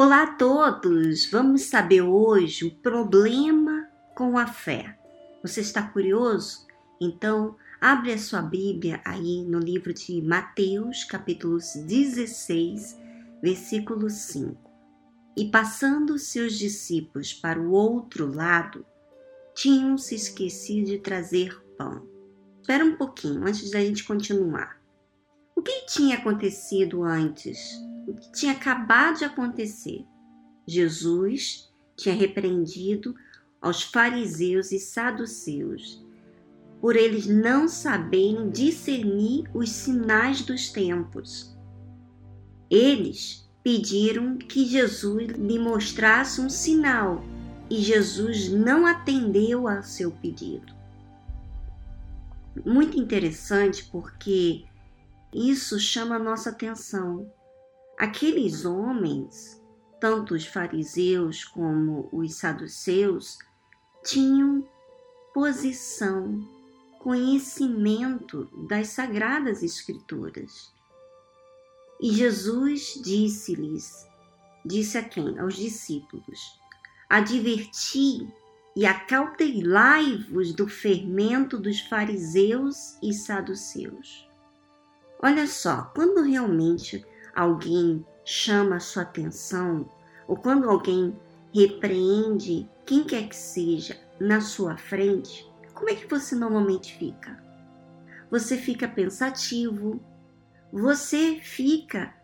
Olá a todos! Vamos saber hoje o problema com a fé. Você está curioso? Então, abre a sua Bíblia aí no livro de Mateus, capítulos 16, versículo 5. E passando seus discípulos para o outro lado, tinham se esquecido de trazer pão. Espera um pouquinho antes da gente continuar. O que tinha acontecido antes? o que tinha acabado de acontecer. Jesus tinha repreendido aos fariseus e saduceus por eles não saberem discernir os sinais dos tempos. Eles pediram que Jesus lhe mostrasse um sinal e Jesus não atendeu ao seu pedido. Muito interessante porque isso chama nossa atenção. Aqueles homens, tanto os fariseus como os saduceus, tinham posição, conhecimento das sagradas escrituras. E Jesus disse-lhes, disse a quem? Aos discípulos: Adverti e acautelai-vos do fermento dos fariseus e saduceus. Olha só, quando realmente alguém chama a sua atenção, ou quando alguém repreende quem quer que seja na sua frente, como é que você normalmente fica? Você fica pensativo, você fica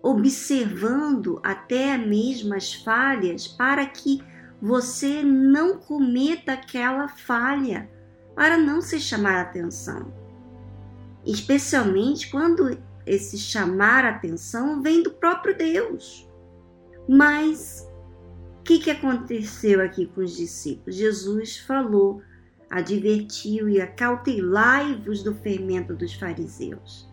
observando até mesmo as falhas para que você não cometa aquela falha, para não se chamar a atenção. Especialmente quando esse chamar a atenção vem do próprio Deus. Mas o que, que aconteceu aqui com os discípulos? Jesus falou, advertiu e acautelai-vos do fermento dos fariseus.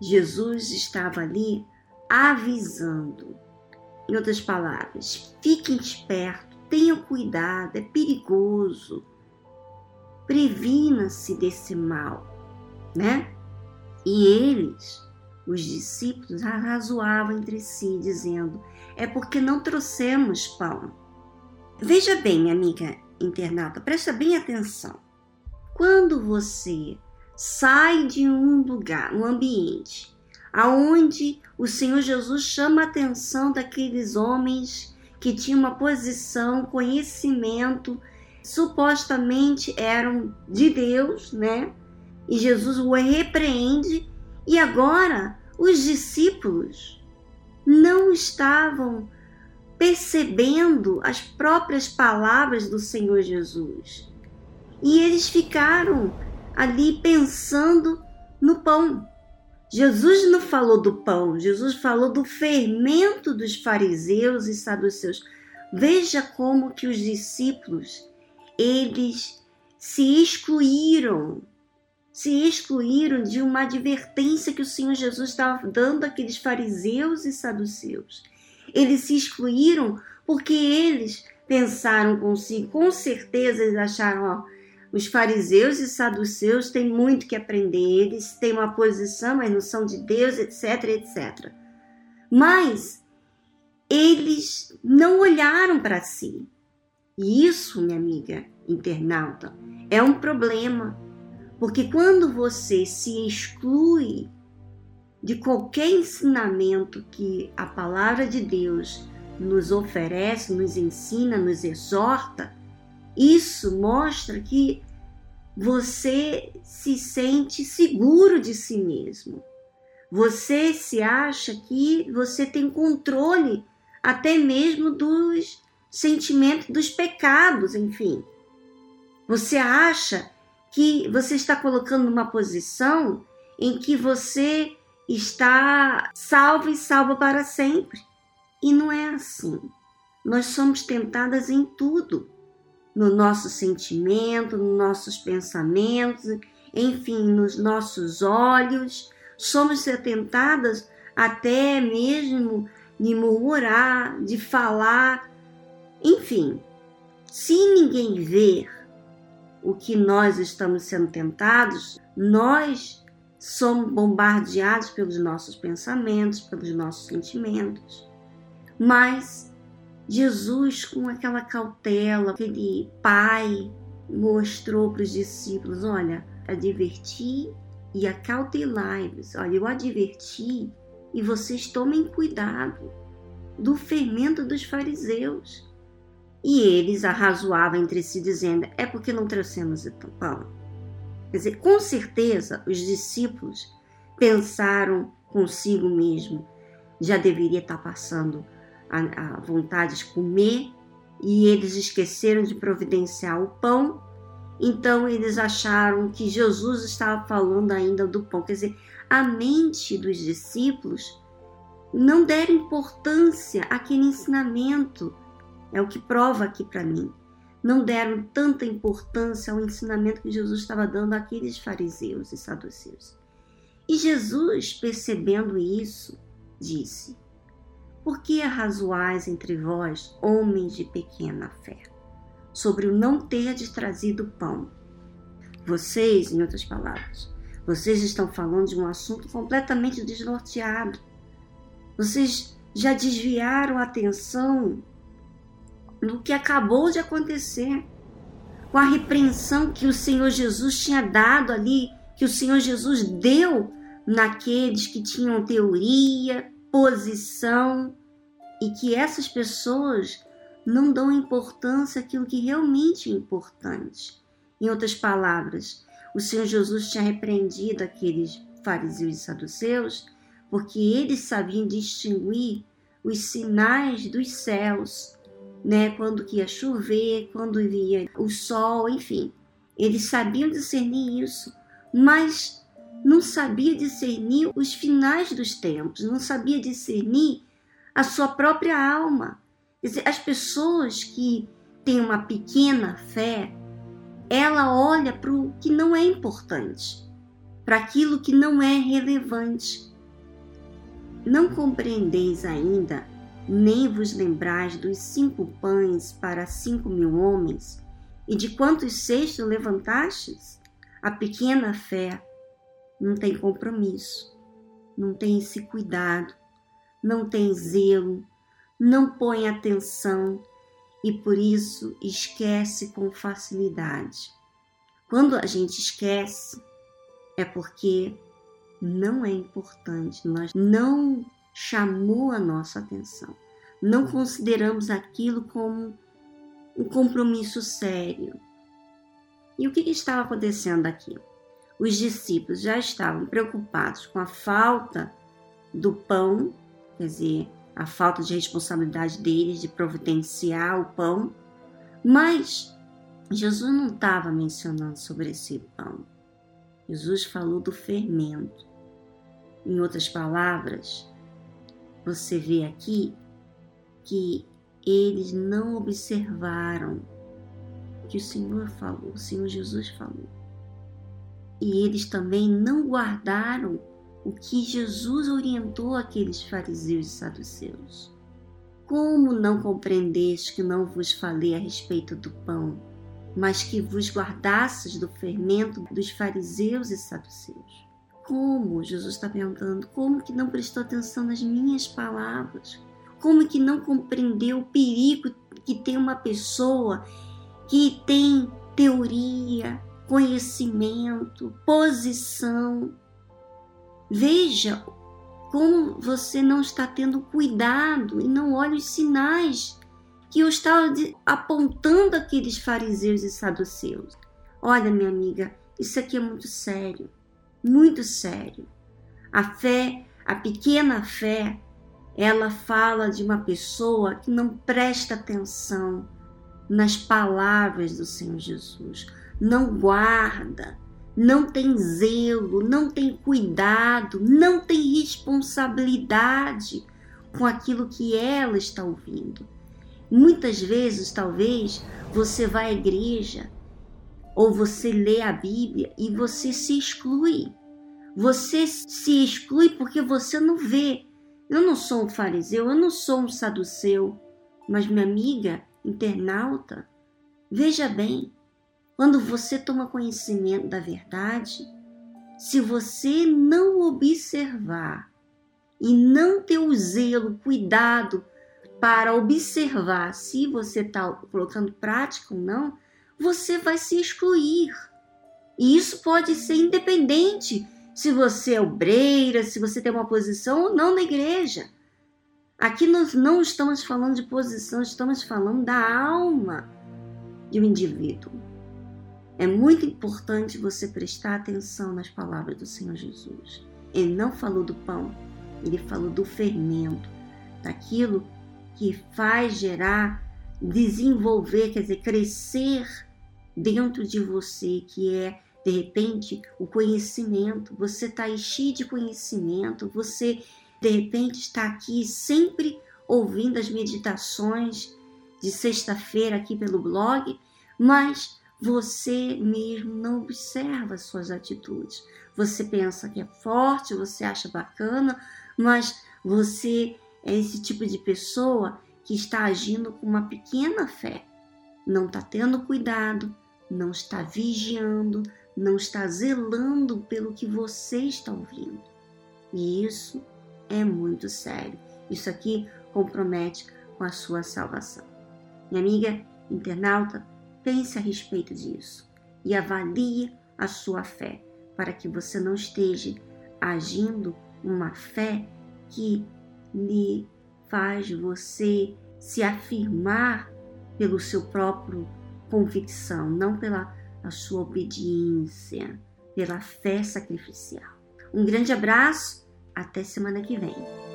Jesus estava ali avisando. Em outras palavras, fiquem espertos, tenham cuidado, é perigoso. Previna-se desse mal, né? E eles, os discípulos, arrazoavam entre si, dizendo: É porque não trouxemos pão. Veja bem, minha amiga internauta, presta bem atenção. Quando você sai de um lugar, um ambiente, aonde o Senhor Jesus chama a atenção daqueles homens que tinham uma posição, conhecimento, supostamente eram de Deus, né? E Jesus o repreende, e agora os discípulos não estavam percebendo as próprias palavras do Senhor Jesus. E eles ficaram ali pensando no pão. Jesus não falou do pão, Jesus falou do fermento dos fariseus e saduceus. Veja como que os discípulos, eles se excluíram se excluíram de uma advertência que o Senhor Jesus estava dando àqueles fariseus e saduceus. Eles se excluíram porque eles pensaram consigo, com certeza eles acharam, ó, os fariseus e saduceus têm muito que aprender, eles têm uma posição, mas não são de Deus, etc, etc. Mas eles não olharam para si. E isso, minha amiga internauta, é um problema porque quando você se exclui de qualquer ensinamento que a palavra de Deus nos oferece, nos ensina, nos exorta, isso mostra que você se sente seguro de si mesmo. Você se acha que você tem controle até mesmo dos sentimentos, dos pecados, enfim. Você acha que você está colocando numa posição em que você está salvo e salvo para sempre. E não é assim. Nós somos tentadas em tudo, no nosso sentimento, nos nossos pensamentos, enfim, nos nossos olhos. Somos tentadas até mesmo de murmurar, de falar, enfim. Se ninguém ver o que nós estamos sendo tentados, nós somos bombardeados pelos nossos pensamentos, pelos nossos sentimentos. Mas Jesus, com aquela cautela, aquele pai, mostrou para os discípulos: olha, adverti e acautelai-vos. Olha, eu adverti e vocês tomem cuidado do fermento dos fariseus. E eles arrazoavam entre si, dizendo: É porque não trouxemos o pão. Quer dizer, com certeza os discípulos pensaram consigo mesmo: já deveria estar passando a, a vontade de comer, e eles esqueceram de providenciar o pão. Então eles acharam que Jesus estava falando ainda do pão. Quer dizer, a mente dos discípulos não deram importância àquele ensinamento é o que prova aqui para mim. Não deram tanta importância ao ensinamento que Jesus estava dando àqueles fariseus e saduceus. E Jesus, percebendo isso, disse: Por que arrazoais entre vós, homens de pequena fé, sobre o não ter de trazido pão? Vocês, em outras palavras, vocês estão falando de um assunto completamente desnorteado. Vocês já desviaram a atenção no que acabou de acontecer, com a repreensão que o Senhor Jesus tinha dado ali, que o Senhor Jesus deu naqueles que tinham teoria, posição e que essas pessoas não dão importância àquilo que realmente é importante. Em outras palavras, o Senhor Jesus tinha repreendido aqueles fariseus e saduceus porque eles sabiam distinguir os sinais dos céus né? Quando que ia chover, quando via o sol, enfim. Eles sabiam discernir isso, mas não sabia discernir os finais dos tempos, não sabia discernir a sua própria alma. As pessoas que têm uma pequena fé, ela olha para o que não é importante, para aquilo que não é relevante. Não compreendeis ainda nem vos lembrais dos cinco pães para cinco mil homens, e de quantos cestos levantastes? A pequena fé não tem compromisso, não tem esse cuidado, não tem zelo, não põe atenção e por isso esquece com facilidade. Quando a gente esquece, é porque não é importante, nós não chamou a nossa atenção. Não consideramos aquilo como um compromisso sério. E o que, estava acontecendo aqui? Os discípulos já estavam preocupados com a falta do pão, quer dizer, a falta de responsabilidade deles de providenciar o pão, mas Jesus não estava mencionando sobre esse pão. Jesus falou do fermento. Em outras palavras, você vê aqui que eles não observaram o que o Senhor falou, o Senhor Jesus falou. E eles também não guardaram o que Jesus orientou aqueles fariseus e saduceus. Como não compreendeste que não vos falei a respeito do pão, mas que vos guardasses do fermento dos fariseus e saduceus? Como, Jesus está perguntando, como que não prestou atenção nas minhas palavras? Como que não compreendeu o perigo que tem uma pessoa que tem teoria, conhecimento, posição? Veja como você não está tendo cuidado e não olha os sinais que eu estava apontando aqueles fariseus e saduceus. Olha, minha amiga, isso aqui é muito sério muito sério. A fé, a pequena fé, ela fala de uma pessoa que não presta atenção nas palavras do Senhor Jesus, não guarda, não tem zelo, não tem cuidado, não tem responsabilidade com aquilo que ela está ouvindo. Muitas vezes, talvez, você vai à igreja ou você lê a Bíblia e você se exclui. Você se exclui porque você não vê. Eu não sou um fariseu, eu não sou um saduceu, mas minha amiga internauta, veja bem, quando você toma conhecimento da verdade, se você não observar e não ter o zelo, cuidado para observar se você está colocando prática ou não, você vai se excluir. E isso pode ser independente se você é obreira, se você tem uma posição ou não na igreja. Aqui nós não estamos falando de posição, estamos falando da alma de um indivíduo. É muito importante você prestar atenção nas palavras do Senhor Jesus. Ele não falou do pão, ele falou do fermento, daquilo que faz gerar, desenvolver, quer dizer, crescer dentro de você, que é de repente o conhecimento. Você está cheio de conhecimento, você de repente está aqui sempre ouvindo as meditações de sexta-feira aqui pelo blog, mas você mesmo não observa as suas atitudes. Você pensa que é forte, você acha bacana, mas você é esse tipo de pessoa que está agindo com uma pequena fé. Não está tendo cuidado, não está vigiando, não está zelando pelo que você está ouvindo. E isso é muito sério. Isso aqui compromete com a sua salvação. Minha amiga internauta, pense a respeito disso e avalie a sua fé, para que você não esteja agindo uma fé que lhe faz você se afirmar pelo seu próprio convicção, não pela sua obediência, pela fé sacrificial. Um grande abraço até semana que vem.